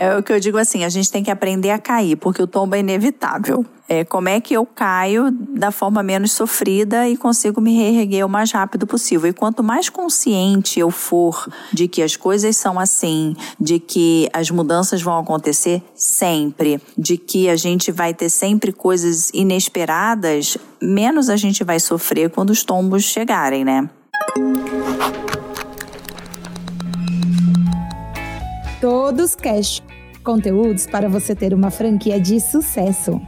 É o que eu digo assim, a gente tem que aprender a cair, porque o tombo é inevitável. É, como é que eu caio da forma menos sofrida e consigo me reerguer o mais rápido possível. E quanto mais consciente eu for de que as coisas são assim, de que as mudanças vão acontecer sempre, de que a gente vai ter sempre coisas inesperadas, menos a gente vai sofrer quando os tombos chegarem, né? Todos Cash conteúdos para você ter uma franquia de sucesso.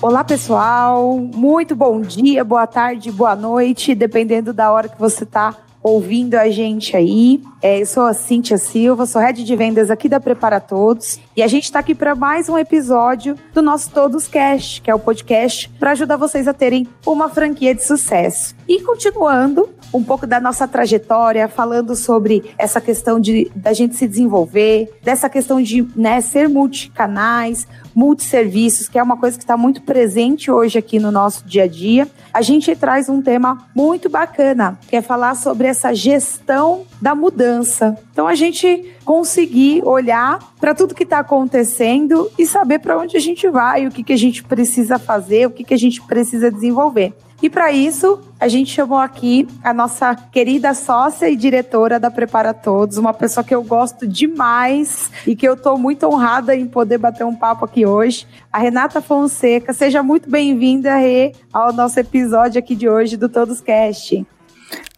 Olá, pessoal. Muito bom dia, boa tarde, boa noite, dependendo da hora que você está ouvindo a gente aí. É, eu sou a Cíntia Silva, sou head de vendas aqui da Prepara Todos. E a gente está aqui para mais um episódio do nosso Todos Cash, que é o podcast para ajudar vocês a terem uma franquia de sucesso. E continuando um pouco da nossa trajetória, falando sobre essa questão de da gente se desenvolver, dessa questão de né, ser multicanais, multisserviços, que é uma coisa que está muito presente hoje aqui no nosso dia a dia, a gente traz um tema muito bacana, que é falar sobre essa gestão da mudança. Então a gente conseguir olhar para tudo que está acontecendo e saber para onde a gente vai, o que, que a gente precisa fazer, o que, que a gente precisa desenvolver. E para isso, a gente chamou aqui a nossa querida sócia e diretora da Prepara Todos, uma pessoa que eu gosto demais e que eu estou muito honrada em poder bater um papo aqui hoje, a Renata Fonseca. Seja muito bem-vinda, Rê, ao nosso episódio aqui de hoje do Todos Cast.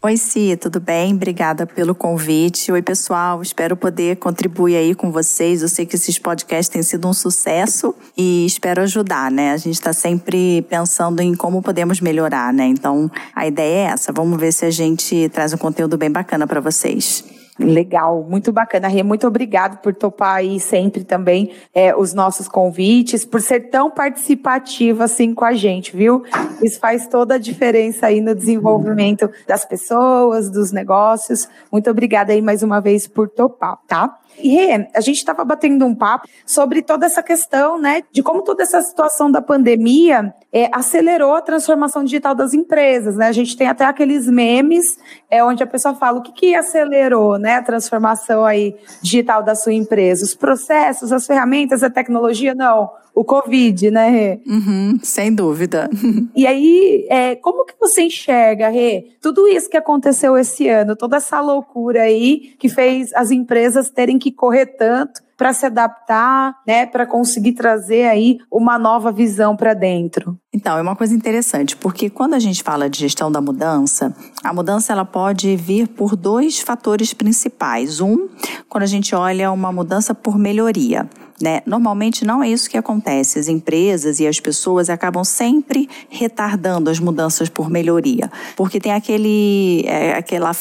Oi, Si, tudo bem? Obrigada pelo convite. Oi, pessoal. Espero poder contribuir aí com vocês. Eu sei que esses podcasts têm sido um sucesso e espero ajudar, né? A gente está sempre pensando em como podemos melhorar, né? Então, a ideia é essa. Vamos ver se a gente traz um conteúdo bem bacana para vocês. Legal, muito bacana. Rê, muito obrigado por topar aí sempre também é, os nossos convites, por ser tão participativa assim com a gente, viu? Isso faz toda a diferença aí no desenvolvimento das pessoas, dos negócios. Muito obrigada aí mais uma vez por topar, tá? E Rê, a gente estava batendo um papo sobre toda essa questão, né, de como toda essa situação da pandemia é, acelerou a transformação digital das empresas, né? A gente tem até aqueles memes é, onde a pessoa fala o que, que acelerou, né, a transformação aí digital da sua empresa, os processos, as ferramentas, a tecnologia, não o Covid, né, Rê? Uhum, sem dúvida. E aí, é, como que você enxerga, Rê, tudo isso que aconteceu esse ano, toda essa loucura aí que fez as empresas terem que correr tanto para se adaptar, né, para conseguir trazer aí uma nova visão para dentro. Então, é uma coisa interessante, porque quando a gente fala de gestão da mudança, a mudança ela pode vir por dois fatores principais. Um, quando a gente olha uma mudança por melhoria. Né? Normalmente não é isso que acontece. As empresas e as pessoas acabam sempre retardando as mudanças por melhoria, porque tem aquele, é, aquela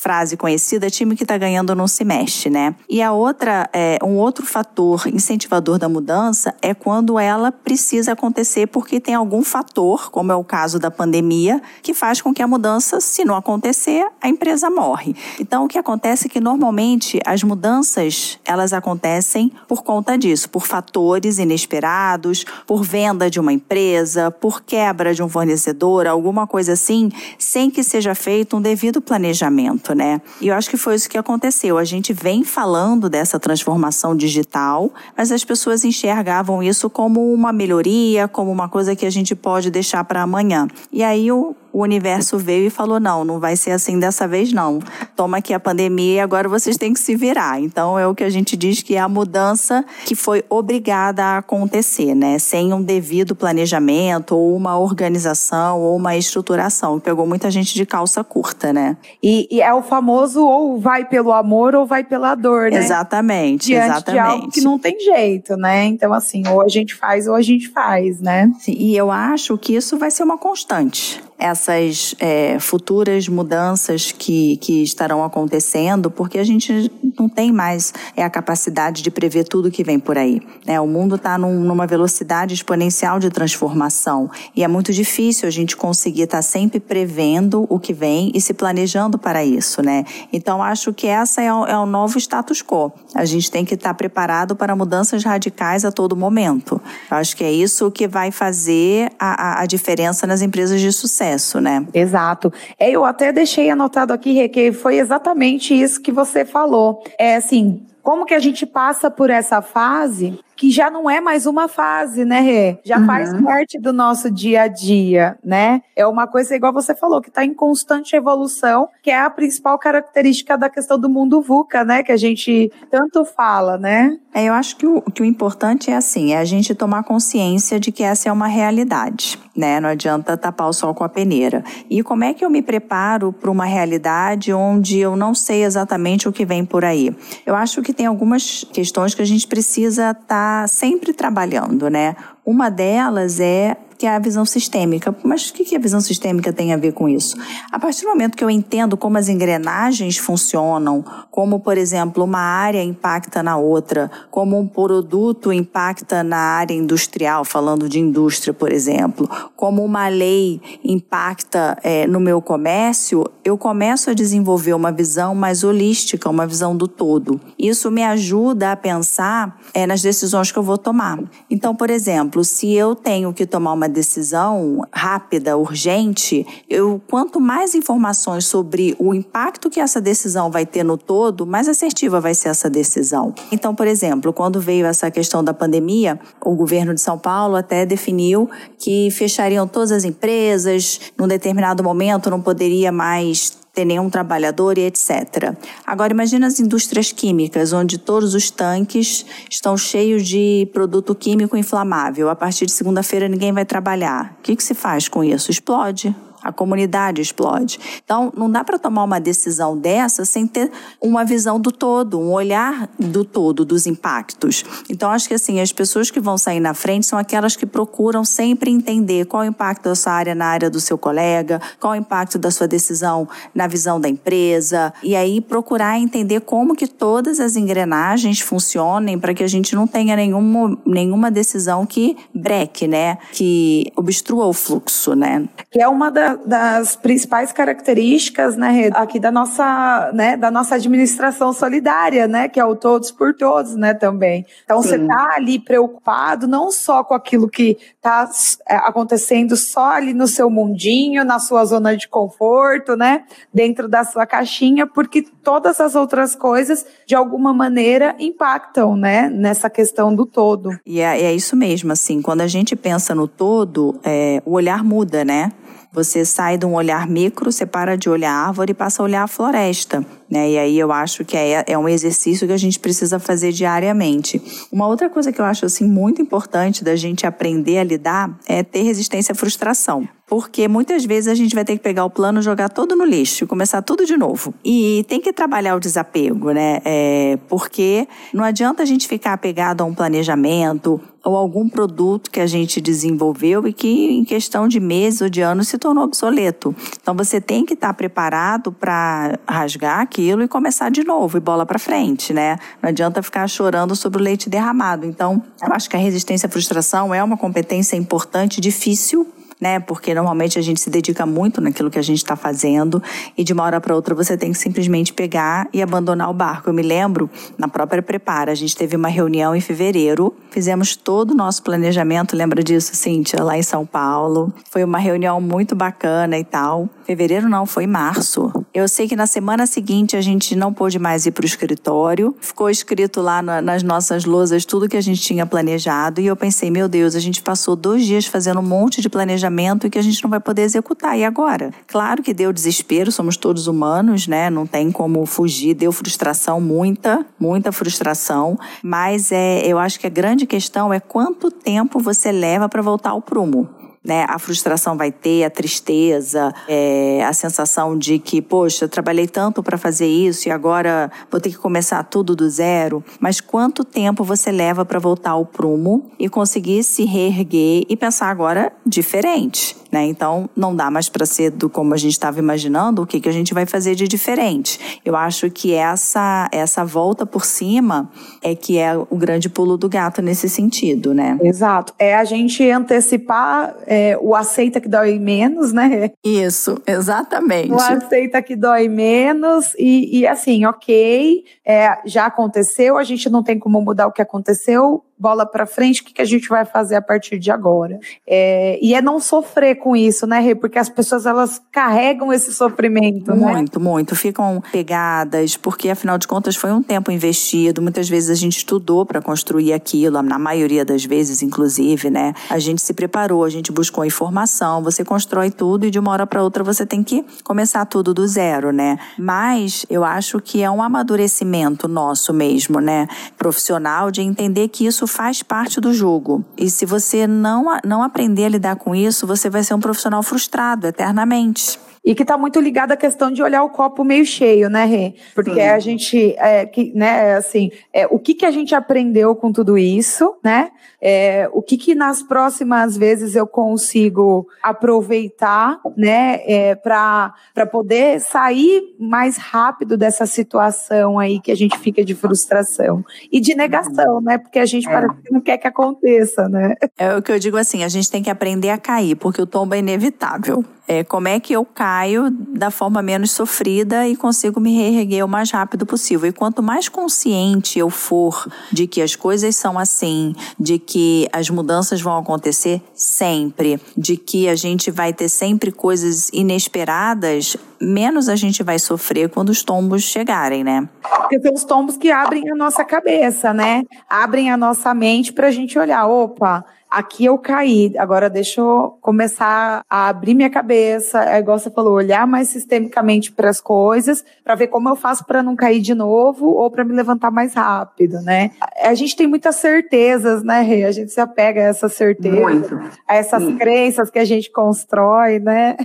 frase conhecida, time que está ganhando não se mexe, né? E a outra, é, um outro fator incentivador da mudança é quando ela precisa acontecer porque tem algum fator, como é o caso da pandemia, que faz com que a mudança, se não acontecer, a empresa morre. Então, o que acontece é que normalmente as mudanças elas acontecem por conta disso, por fatores inesperados, por venda de uma empresa, por quebra de um fornecedor, alguma coisa assim, sem que seja feito um devido planejamento né? E eu acho que foi isso que aconteceu. A gente vem falando dessa transformação digital, mas as pessoas enxergavam isso como uma melhoria, como uma coisa que a gente pode deixar para amanhã. E aí o, o universo veio e falou: não, não vai ser assim dessa vez, não. Toma aqui a pandemia e agora vocês têm que se virar. Então é o que a gente diz que é a mudança que foi obrigada a acontecer, né? Sem um devido planejamento, ou uma organização, ou uma estruturação. Pegou muita gente de calça curta, né? E, e é o famoso ou vai pelo amor ou vai pela dor, né? Exatamente, Diante exatamente. De algo que não tem jeito, né? Então, assim, ou a gente faz ou a gente faz, né? E eu acho que isso vai ser uma constante essas é, futuras mudanças que, que estarão acontecendo, porque a gente não tem mais é, a capacidade de prever tudo que vem por aí. Né? O mundo está num, numa velocidade exponencial de transformação e é muito difícil a gente conseguir estar tá sempre prevendo o que vem e se planejando para isso, né? Então acho que essa é o, é o novo status quo. A gente tem que estar tá preparado para mudanças radicais a todo momento. Acho que é isso que vai fazer a, a, a diferença nas empresas de sucesso, né? Exato. É, eu até deixei anotado aqui, Rê, que foi exatamente isso que você falou. É assim, como que a gente passa por essa fase que já não é mais uma fase, né, Rê? Já uhum. faz parte do nosso dia a dia, né? É uma coisa, igual você falou, que está em constante evolução, que é a principal característica da questão do mundo VUCA, né? Que a gente tanto fala, né? É, eu acho que o, que o importante é assim, é a gente tomar consciência de que essa é uma realidade, né? Não adianta tapar o sol com a peneira. E como é que eu me preparo para uma realidade onde eu não sei exatamente o que vem por aí? Eu acho que tem algumas questões que a gente precisa estar tá sempre trabalhando, né? Uma delas é que é a visão sistêmica. Mas o que a visão sistêmica tem a ver com isso? A partir do momento que eu entendo como as engrenagens funcionam, como, por exemplo, uma área impacta na outra, como um produto impacta na área industrial, falando de indústria, por exemplo, como uma lei impacta é, no meu comércio, eu começo a desenvolver uma visão mais holística, uma visão do todo. Isso me ajuda a pensar é, nas decisões que eu vou tomar. Então, por exemplo, se eu tenho que tomar uma decisão rápida, urgente, eu quanto mais informações sobre o impacto que essa decisão vai ter no todo, mais assertiva vai ser essa decisão. Então, por exemplo, quando veio essa questão da pandemia, o governo de São Paulo até definiu que fechariam todas as empresas, num determinado momento não poderia mais ter nenhum trabalhador e etc. Agora imagine as indústrias químicas, onde todos os tanques estão cheios de produto químico inflamável. A partir de segunda-feira ninguém vai trabalhar. O que, que se faz com isso? Explode a comunidade explode. Então, não dá para tomar uma decisão dessa sem ter uma visão do todo, um olhar do todo dos impactos. Então, acho que assim, as pessoas que vão sair na frente são aquelas que procuram sempre entender qual é o impacto da sua área na área do seu colega, qual é o impacto da sua decisão na visão da empresa, e aí procurar entender como que todas as engrenagens funcionem para que a gente não tenha nenhuma, nenhuma decisão que breque, né? Que obstrua o fluxo, né? Que é uma da das principais características, né, aqui da nossa, né, da nossa administração solidária, né, que é o todos por todos, né, também. Então, Sim. você tá ali preocupado não só com aquilo que tá é, acontecendo só ali no seu mundinho, na sua zona de conforto, né, dentro da sua caixinha, porque todas as outras coisas, de alguma maneira, impactam, né, nessa questão do todo. E é, é isso mesmo, assim, quando a gente pensa no todo, é, o olhar muda, né? Você sai de um olhar micro, você para de olhar a árvore e passa a olhar a floresta. Né? E aí eu acho que é, é um exercício que a gente precisa fazer diariamente. Uma outra coisa que eu acho assim muito importante da gente aprender a lidar é ter resistência à frustração. Porque muitas vezes a gente vai ter que pegar o plano, jogar todo no lixo e começar tudo de novo. E tem que trabalhar o desapego, né? É, porque não adianta a gente ficar apegado a um planejamento ou algum produto que a gente desenvolveu e que em questão de meses ou de anos se tornou obsoleto. Então você tem que estar preparado para rasgar aquilo e começar de novo e bola para frente, né? Não adianta ficar chorando sobre o leite derramado. Então, eu acho que a resistência à frustração é uma competência importante, difícil, né? Porque normalmente a gente se dedica muito naquilo que a gente está fazendo e de uma hora para outra você tem que simplesmente pegar e abandonar o barco. Eu me lembro, na própria Prepara, a gente teve uma reunião em fevereiro, fizemos todo o nosso planejamento, lembra disso, Cíntia, lá em São Paulo. Foi uma reunião muito bacana e tal. Fevereiro não, foi março. Eu sei que na semana seguinte a gente não pôde mais ir para o escritório. Ficou escrito lá na, nas nossas lousas tudo que a gente tinha planejado. E eu pensei, meu Deus, a gente passou dois dias fazendo um monte de planejamento e que a gente não vai poder executar. E agora? Claro que deu desespero, somos todos humanos, né? Não tem como fugir. Deu frustração, muita, muita frustração. Mas é, eu acho que a grande questão é quanto tempo você leva para voltar ao prumo né? A frustração vai ter, a tristeza, é, a sensação de que, poxa, eu trabalhei tanto para fazer isso e agora vou ter que começar tudo do zero. Mas quanto tempo você leva para voltar ao prumo e conseguir se reerguer e pensar agora diferente? Né? Então não dá mais para ser do como a gente estava imaginando, o que, que a gente vai fazer de diferente. Eu acho que essa essa volta por cima é que é o grande pulo do gato nesse sentido, né? Exato. É a gente antecipar é, o aceita que dói menos, né? Isso, exatamente. O aceita que dói menos e, e assim, ok, é, já aconteceu, a gente não tem como mudar o que aconteceu, bola para frente, o que, que a gente vai fazer a partir de agora? É, e é não sofrer com isso, né, Rê? Porque as pessoas elas carregam esse sofrimento? Muito, né? muito. Ficam pegadas, porque afinal de contas foi um tempo investido. Muitas vezes a gente estudou para construir aquilo, na maioria das vezes, inclusive, né? A gente se preparou, a gente buscou informação, você constrói tudo e de uma hora para outra você tem que começar tudo do zero, né? Mas eu acho que é um amadurecimento nosso mesmo, né? Profissional, de entender que isso faz parte do jogo. E se você não, não aprender a lidar com isso, você vai ser um profissional frustrado eternamente. E que está muito ligado à questão de olhar o copo meio cheio, né, Rê? Porque Sim. a gente, é, que, né, assim, é, o que, que a gente aprendeu com tudo isso, né? É, o que, que nas próximas vezes eu consigo aproveitar, né, é, para poder sair mais rápido dessa situação aí que a gente fica de frustração e de negação, né? Porque a gente é. parece que não quer que aconteça, né? É o que eu digo assim, a gente tem que aprender a cair, porque o tombo é inevitável é, como é que eu caio da forma menos sofrida e consigo me reerguer o mais rápido possível. E quanto mais consciente eu for de que as coisas são assim, de que as mudanças vão acontecer sempre, de que a gente vai ter sempre coisas inesperadas, menos a gente vai sofrer quando os tombos chegarem, né? Porque são os tombos que abrem a nossa cabeça, né? Abrem a nossa mente para a gente olhar, opa, aqui eu caí, agora deixa eu começar a abrir minha cabeça, é igual você falou, olhar mais sistemicamente para as coisas, para ver como eu faço para não cair de novo ou para me levantar mais rápido, né? A gente tem muitas certezas, né, Rê? A gente se apega a essas certezas, Muito. a essas Sim. crenças que a gente constrói, né?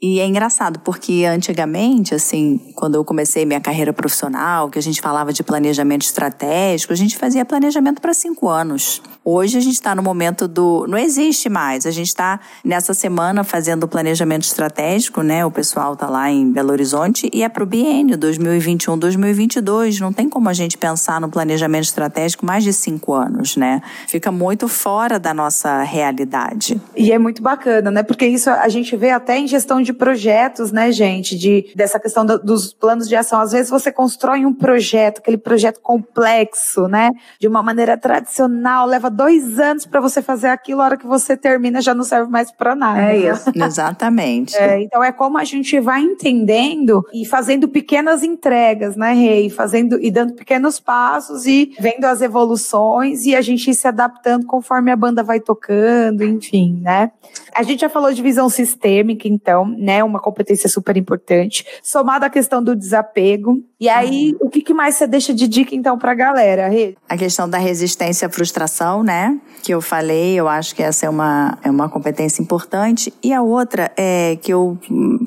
E é engraçado, porque antigamente, assim, quando eu comecei minha carreira profissional, que a gente falava de planejamento estratégico, a gente fazia planejamento para cinco anos. Hoje a gente está no momento do. Não existe mais. A gente está nessa semana fazendo o planejamento estratégico, né? O pessoal está lá em Belo Horizonte e é para o biênio 2021-2022. Não tem como a gente pensar no planejamento estratégico mais de cinco anos, né? Fica muito fora da nossa realidade. E é muito bacana, né? Porque isso a gente vê até em gestão de projetos, né, gente? De, dessa questão do, dos planos de ação. Às vezes você constrói um projeto, aquele projeto complexo, né? De uma maneira tradicional, leva dois anos para você fazer aquilo, a hora que você termina já não serve mais para nada. É isso. Exatamente. É, então é como a gente vai entendendo e fazendo pequenas entregas, né, Rei? Fazendo e dando pequenos passos e vendo as evoluções e a gente ir se adaptando conforme a banda vai tocando, enfim, né? A gente já falou de visão sistêmica, então, né? Uma competência super importante, somada à questão do desapego. E aí, o que, que mais você deixa de dica, então, pra galera, Rê? A questão da resistência à frustração, né? Que eu falei, eu acho que essa é uma, é uma competência importante. E a outra é que eu,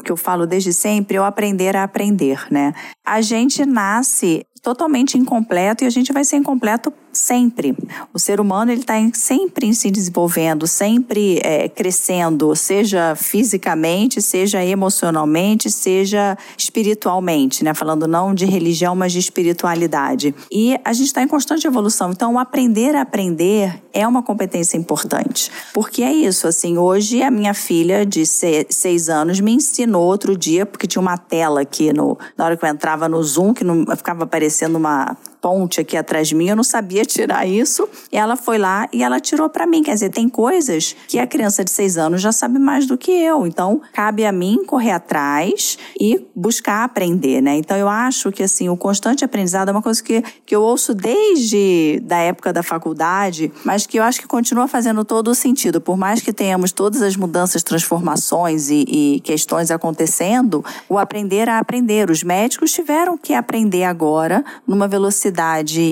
que eu falo desde sempre, é o aprender a aprender, né? A gente nasce totalmente incompleto e a gente vai ser incompleto sempre. O ser humano ele está sempre se desenvolvendo, sempre é, crescendo, seja fisicamente, seja emocionalmente, seja espiritualmente, né? Falando não de religião, mas de espiritualidade. E a gente está em constante evolução. Então, aprender a aprender é uma competência importante, porque é isso. Assim, hoje a minha filha de seis anos me ensinou outro dia porque tinha uma tela aqui no na hora que eu entrava no Zoom que não ficava aparecendo uma ponte aqui atrás de mim, eu não sabia tirar isso. E ela foi lá e ela tirou para mim. Quer dizer, tem coisas que a criança de seis anos já sabe mais do que eu. Então, cabe a mim correr atrás e buscar aprender, né? Então, eu acho que, assim, o constante aprendizado é uma coisa que, que eu ouço desde da época da faculdade, mas que eu acho que continua fazendo todo o sentido. Por mais que tenhamos todas as mudanças, transformações e, e questões acontecendo, o aprender a aprender. Os médicos tiveram que aprender agora numa velocidade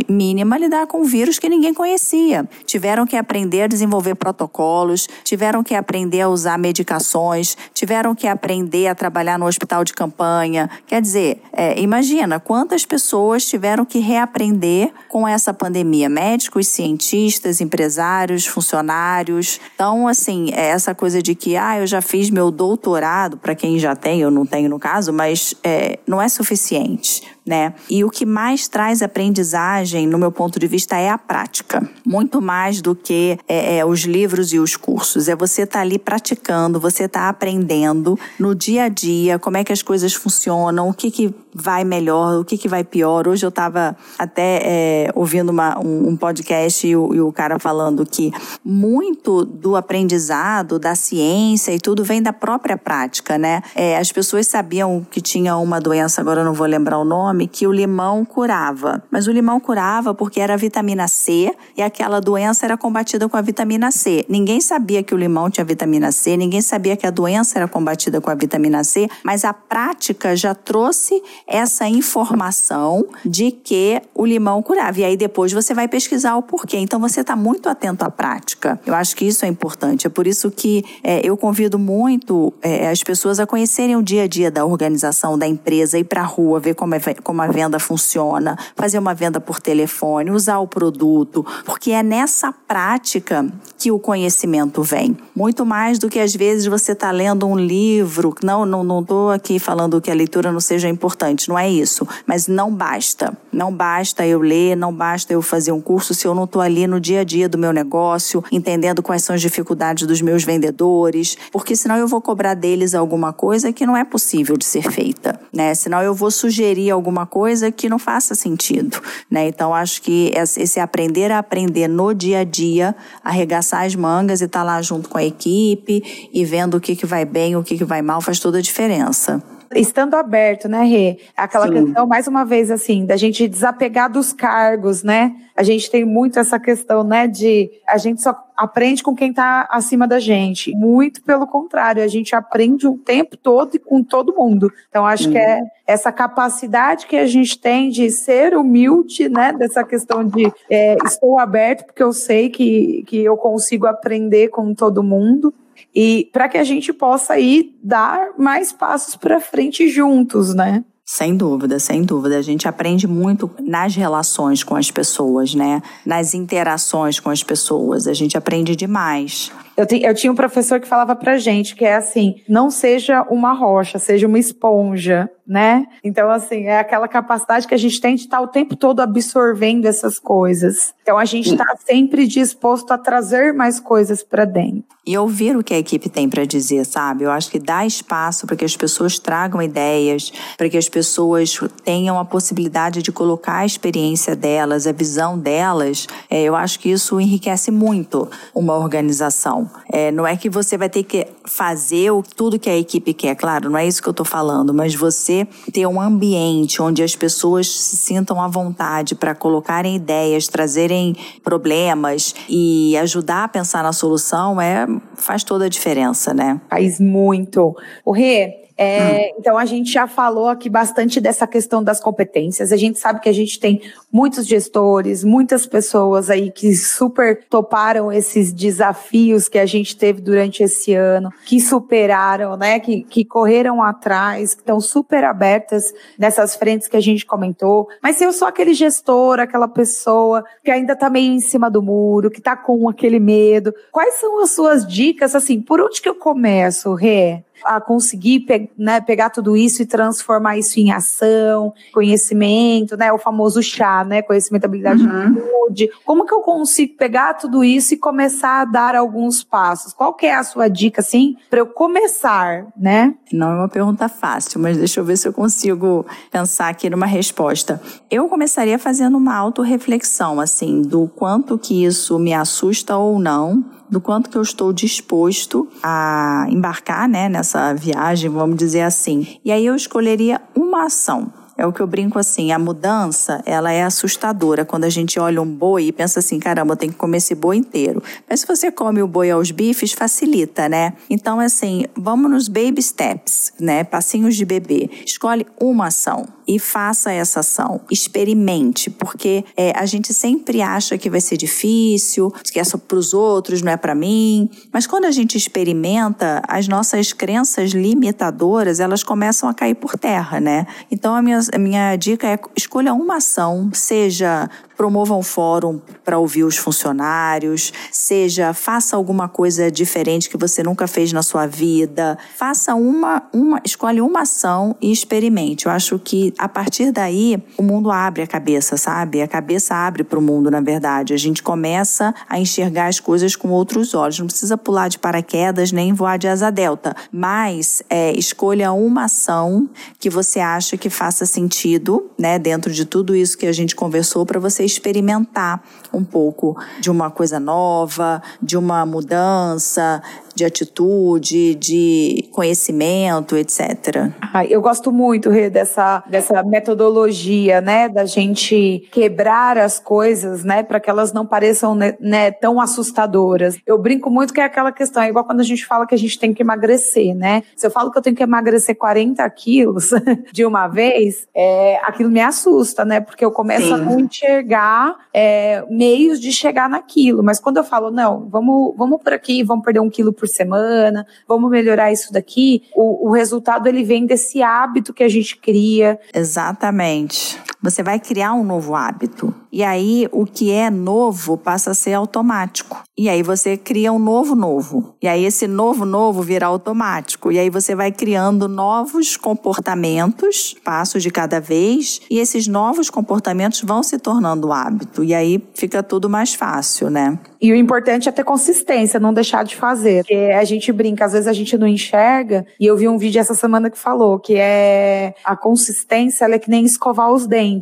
mínima lidar com um vírus que ninguém conhecia. Tiveram que aprender a desenvolver protocolos, tiveram que aprender a usar medicações, tiveram que aprender a trabalhar no hospital de campanha. Quer dizer, é, imagina quantas pessoas tiveram que reaprender com essa pandemia: médicos, cientistas, empresários, funcionários. Então, assim, é essa coisa de que, ah, eu já fiz meu doutorado, para quem já tem, eu não tenho no caso, mas é, não é suficiente né? E o que mais traz aprendizagem, no meu ponto de vista, é a prática. Muito mais do que é, é, os livros e os cursos. É você estar tá ali praticando, você estar tá aprendendo no dia a dia como é que as coisas funcionam, o que, que vai melhor, o que, que vai pior. Hoje eu estava até é, ouvindo uma, um, um, podcast e o, e o cara falando que muito do aprendizado, da ciência e tudo vem da própria prática, né? É, as pessoas sabiam que tinha uma doença, agora eu não vou lembrar o nome, nome que o limão curava. Mas o limão curava porque era vitamina C e aquela doença era combatida com a vitamina C. Ninguém sabia que o limão tinha vitamina C, ninguém sabia que a doença era combatida com a vitamina C, mas a prática já trouxe essa informação de que o limão curava. E aí depois você vai pesquisar o porquê. Então você está muito atento à prática. Eu acho que isso é importante. É por isso que é, eu convido muito é, as pessoas a conhecerem o dia a dia da organização, da empresa, ir para a rua, ver como é, como a venda funciona, fazer uma venda por telefone, usar o produto, porque é nessa prática que o conhecimento vem. Muito mais do que às vezes você está lendo um livro. Não, não, não estou aqui falando que a leitura não seja importante, não é isso. Mas não basta. Não basta eu ler, não basta eu fazer um curso se eu não estou ali no dia a dia do meu negócio, entendendo quais são as dificuldades dos meus vendedores, porque senão eu vou cobrar deles alguma coisa que não é possível de ser feita, né? Senão eu vou sugerir alguma alguma coisa que não faça sentido, né? Então acho que esse aprender a aprender no dia a dia, arregaçar as mangas e estar tá lá junto com a equipe e vendo o que que vai bem, o que que vai mal, faz toda a diferença estando aberto, né, Rê? Aquela Sim. questão, mais uma vez, assim, da gente desapegar dos cargos, né? A gente tem muito essa questão, né, de a gente só aprende com quem está acima da gente. Muito pelo contrário, a gente aprende o tempo todo e com todo mundo. Então, acho que é essa capacidade que a gente tem de ser humilde, né? Dessa questão de é, estou aberto porque eu sei que, que eu consigo aprender com todo mundo. E para que a gente possa ir dar mais passos para frente juntos, né? Sem dúvida, sem dúvida. A gente aprende muito nas relações com as pessoas, né? Nas interações com as pessoas. A gente aprende demais. Eu, te, eu tinha um professor que falava pra gente que é assim: não seja uma rocha, seja uma esponja, né? Então, assim, é aquela capacidade que a gente tem de estar o tempo todo absorvendo essas coisas. Então, a gente está sempre disposto a trazer mais coisas para dentro. E ouvir o que a equipe tem para dizer, sabe? Eu acho que dá espaço para que as pessoas tragam ideias, para que as pessoas tenham a possibilidade de colocar a experiência delas, a visão delas. É, eu acho que isso enriquece muito uma organização. É, não é que você vai ter que fazer tudo que a equipe quer, claro, não é isso que eu estou falando, mas você ter um ambiente onde as pessoas se sintam à vontade para colocarem ideias, trazerem problemas e ajudar a pensar na solução é faz toda a diferença, né? Faz muito. O Rê, é, hum. Então, a gente já falou aqui bastante dessa questão das competências. A gente sabe que a gente tem muitos gestores, muitas pessoas aí que super toparam esses desafios que a gente teve durante esse ano, que superaram, né, que, que correram atrás, que estão super abertas nessas frentes que a gente comentou. Mas se eu sou aquele gestor, aquela pessoa que ainda está meio em cima do muro, que está com aquele medo, quais são as suas dicas, assim, por onde que eu começo, Rê? A conseguir pe né, pegar tudo isso e transformar isso em ação, conhecimento, né? O famoso chá, né? Conhecimento, habilidade uhum. de Como que eu consigo pegar tudo isso e começar a dar alguns passos? Qual que é a sua dica, assim, para eu começar, né? Não é uma pergunta fácil, mas deixa eu ver se eu consigo pensar aqui numa resposta. Eu começaria fazendo uma autorreflexão, assim, do quanto que isso me assusta ou não, do quanto que eu estou disposto a embarcar né, nessa viagem, vamos dizer assim. E aí eu escolheria uma ação É o que eu brinco assim, a mudança, ela é assustadora quando a gente olha um boi e pensa assim, caramba, eu tenho que comer esse boi inteiro. Mas se você come o boi aos bifes, facilita, né? Então, assim, vamos nos baby steps, né? Passinhos de bebê. Escolhe uma ação e faça essa ação. Experimente, porque é, a gente sempre acha que vai ser difícil, que é só para os outros, não é para mim. Mas quando a gente experimenta, as nossas crenças limitadoras elas começam a cair por terra, né? Então a minha, a minha dica é escolha uma ação, seja promova um fórum para ouvir os funcionários, seja faça alguma coisa diferente que você nunca fez na sua vida, faça uma, uma escolhe uma ação e experimente. Eu acho que a partir daí o mundo abre a cabeça, sabe? A cabeça abre para o mundo, na verdade. A gente começa a enxergar as coisas com outros olhos. Não precisa pular de paraquedas nem voar de asa delta, mas é, escolha uma ação que você acha que faça sentido, né, dentro de tudo isso que a gente conversou para você experimentar um pouco de uma coisa nova, de uma mudança, de atitude, de conhecimento, etc. Eu gosto muito, Rê, dessa, dessa metodologia, né, da gente quebrar as coisas, né, para que elas não pareçam né, né, tão assustadoras. Eu brinco muito que é aquela questão, é igual quando a gente fala que a gente tem que emagrecer, né? Se eu falo que eu tenho que emagrecer 40 quilos de uma vez, é, aquilo me assusta, né? Porque eu começo Sim. a não enxergar é, meios de chegar naquilo. Mas quando eu falo, não, vamos, vamos por aqui, vamos perder um quilo por por semana, vamos melhorar isso daqui. O, o resultado ele vem desse hábito que a gente cria. Exatamente. Você vai criar um novo hábito. E aí o que é novo passa a ser automático. E aí você cria um novo novo. E aí esse novo novo vira automático. E aí você vai criando novos comportamentos, passos de cada vez, e esses novos comportamentos vão se tornando hábito. E aí fica tudo mais fácil, né? E o importante é ter consistência, não deixar de fazer. Porque a gente brinca, às vezes a gente não enxerga. E eu vi um vídeo essa semana que falou que é a consistência é que nem escovar os dentes.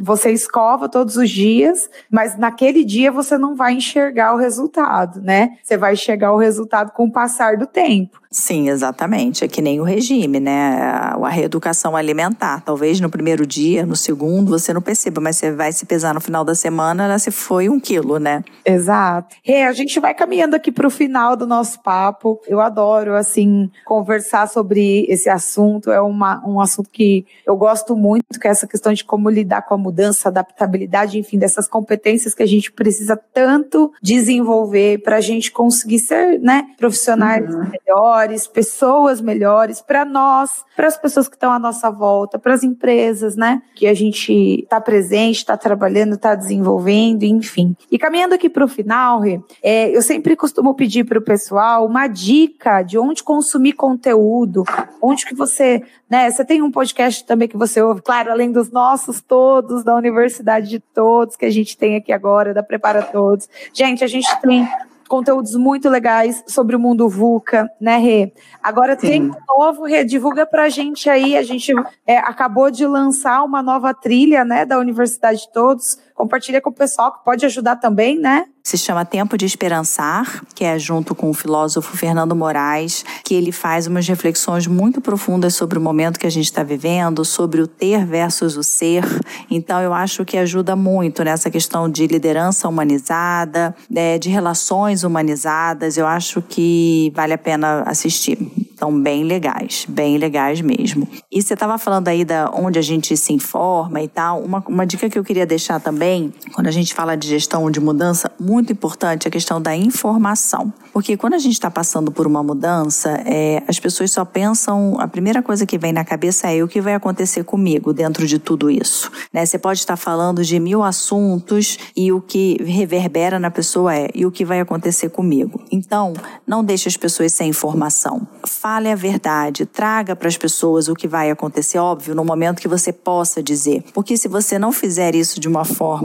Você escova todos os dias, mas naquele dia você não vai enxergar o resultado, né? Você vai enxergar o resultado com o passar do tempo. Sim, exatamente. É que nem o regime, né? A reeducação alimentar. Talvez no primeiro dia, no segundo, você não perceba, mas você vai se pesar no final da semana, ela se foi um quilo, né? Exato. E a gente vai caminhando aqui para o final do nosso papo. Eu adoro, assim, conversar sobre esse assunto. É uma, um assunto que eu gosto muito, que é essa questão de como lidar com a mudança, adaptabilidade, enfim, dessas competências que a gente precisa tanto desenvolver para a gente conseguir ser, né, profissionais uhum. melhores melhores, pessoas melhores para nós, para as pessoas que estão à nossa volta, para as empresas, né? Que a gente está presente, está trabalhando, está desenvolvendo, enfim. E caminhando aqui para o final, é, eu sempre costumo pedir para o pessoal uma dica de onde consumir conteúdo, onde que você, né? Você tem um podcast também que você ouve, claro, além dos nossos todos, da Universidade de Todos, que a gente tem aqui agora, da Prepara Todos. Gente, a gente tem conteúdos muito legais sobre o mundo VUCA, né, Rê? Agora Sim. tem um novo, Rê, divulga pra gente aí, a gente é, acabou de lançar uma nova trilha, né, da Universidade de Todos, compartilha com o pessoal que pode ajudar também, né? se chama Tempo de Esperançar, que é junto com o filósofo Fernando Moraes, que ele faz umas reflexões muito profundas sobre o momento que a gente está vivendo, sobre o ter versus o ser. Então, eu acho que ajuda muito nessa questão de liderança humanizada, né, de relações humanizadas. Eu acho que vale a pena assistir. Então, bem legais, bem legais mesmo. E você estava falando aí da onde a gente se informa e tal. Uma, uma dica que eu queria deixar também, quando a gente fala de gestão de mudança, muito importante a questão da informação. Porque quando a gente está passando por uma mudança, é, as pessoas só pensam, a primeira coisa que vem na cabeça é o que vai acontecer comigo dentro de tudo isso. Né? Você pode estar falando de mil assuntos e o que reverbera na pessoa é e o que vai acontecer comigo. Então, não deixe as pessoas sem informação. Fale a verdade, traga para as pessoas o que vai acontecer, óbvio, no momento que você possa dizer. Porque se você não fizer isso de uma forma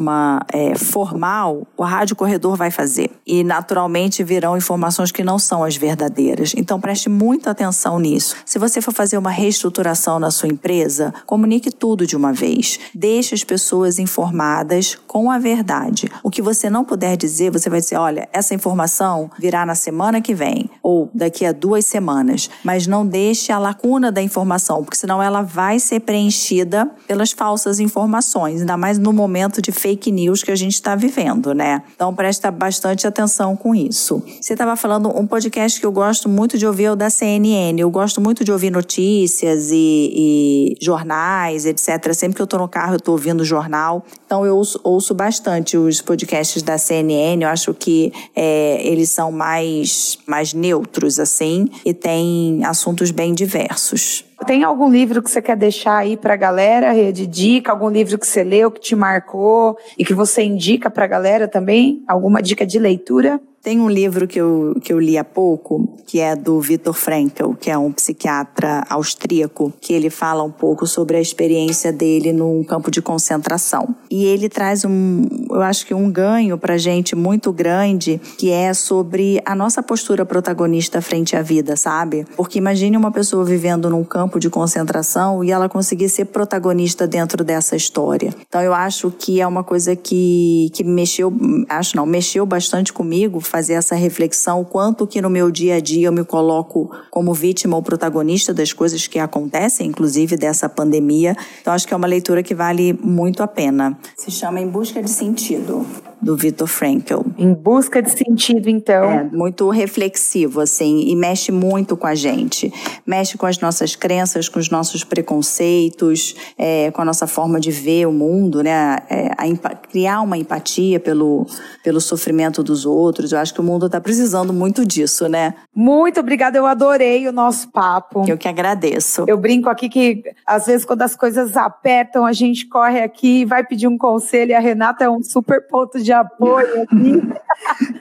é, formal, o rádio corredor vai fazer. E naturalmente virão informações que não são as verdadeiras. Então preste muita atenção nisso. Se você for fazer uma reestruturação na sua empresa, comunique tudo de uma vez. Deixe as pessoas informadas com a verdade. O que você não puder dizer, você vai dizer: olha, essa informação virá na semana que vem ou daqui a duas semanas. mas não deixe a lacuna da informação, porque senão ela vai ser preenchida pelas falsas informações, ainda mais no momento de fake news que a gente está vivendo, né? Então presta bastante atenção com isso. Você estava falando um podcast que eu gosto muito de ouvir é o da CNN. Eu gosto muito de ouvir notícias e, e jornais, etc. Sempre que eu estou no carro, eu estou ouvindo jornal. Então eu ouço, ouço, bastante os podcasts da CNN. Eu acho que é, eles são mais, mais neutros, assim, e tem assuntos bem diversos. Tem algum livro que você quer deixar aí pra galera, de dica? Algum livro que você leu, que te marcou e que você indica pra galera também? Alguma dica de leitura? Tem um livro que eu, que eu li há pouco, que é do Viktor Frankl, que é um psiquiatra austríaco, que ele fala um pouco sobre a experiência dele num campo de concentração. E ele traz um, eu acho que um ganho pra gente muito grande, que é sobre a nossa postura protagonista frente à vida, sabe? Porque imagine uma pessoa vivendo num campo de concentração e ela conseguir ser protagonista dentro dessa história. Então eu acho que é uma coisa que, que mexeu, acho não, mexeu bastante comigo, fazer essa reflexão, quanto que no meu dia a dia eu me coloco como vítima ou protagonista das coisas que acontecem, inclusive dessa pandemia. Então acho que é uma leitura que vale muito a pena. Se chama Em Busca de Sentido do Viktor Frankl. Em busca de sentido, então. É, muito reflexivo, assim, e mexe muito com a gente. Mexe com as nossas crenças, com os nossos preconceitos, é, com a nossa forma de ver o mundo, né? É, a, criar uma empatia pelo, pelo sofrimento dos outros. Eu acho que o mundo está precisando muito disso, né? Muito obrigada, eu adorei o nosso papo. Eu que agradeço. Eu brinco aqui que, às vezes, quando as coisas apertam, a gente corre aqui e vai pedir um conselho, e a Renata é um super ponto de apoio aqui,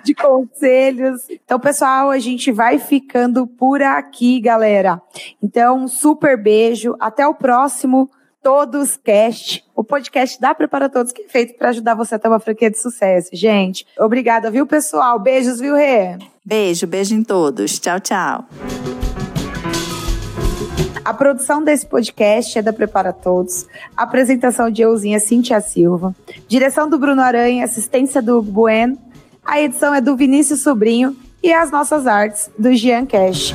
de conselhos. Então, pessoal, a gente vai ficando por aqui, galera. Então, um super beijo. Até o próximo Todos Cast, o podcast da Prepara Todos, que é feito para ajudar você a ter uma franquia de sucesso. Gente, obrigada, viu, pessoal? Beijos, viu, Rê? Beijo, beijo em todos. Tchau, tchau. A produção desse podcast é da Prepara Todos. A apresentação de Euzinha Cintia Silva. Direção do Bruno Aranha, assistência do Hugo Bueno. A edição é do Vinícius Sobrinho e as nossas artes do Jean Cash.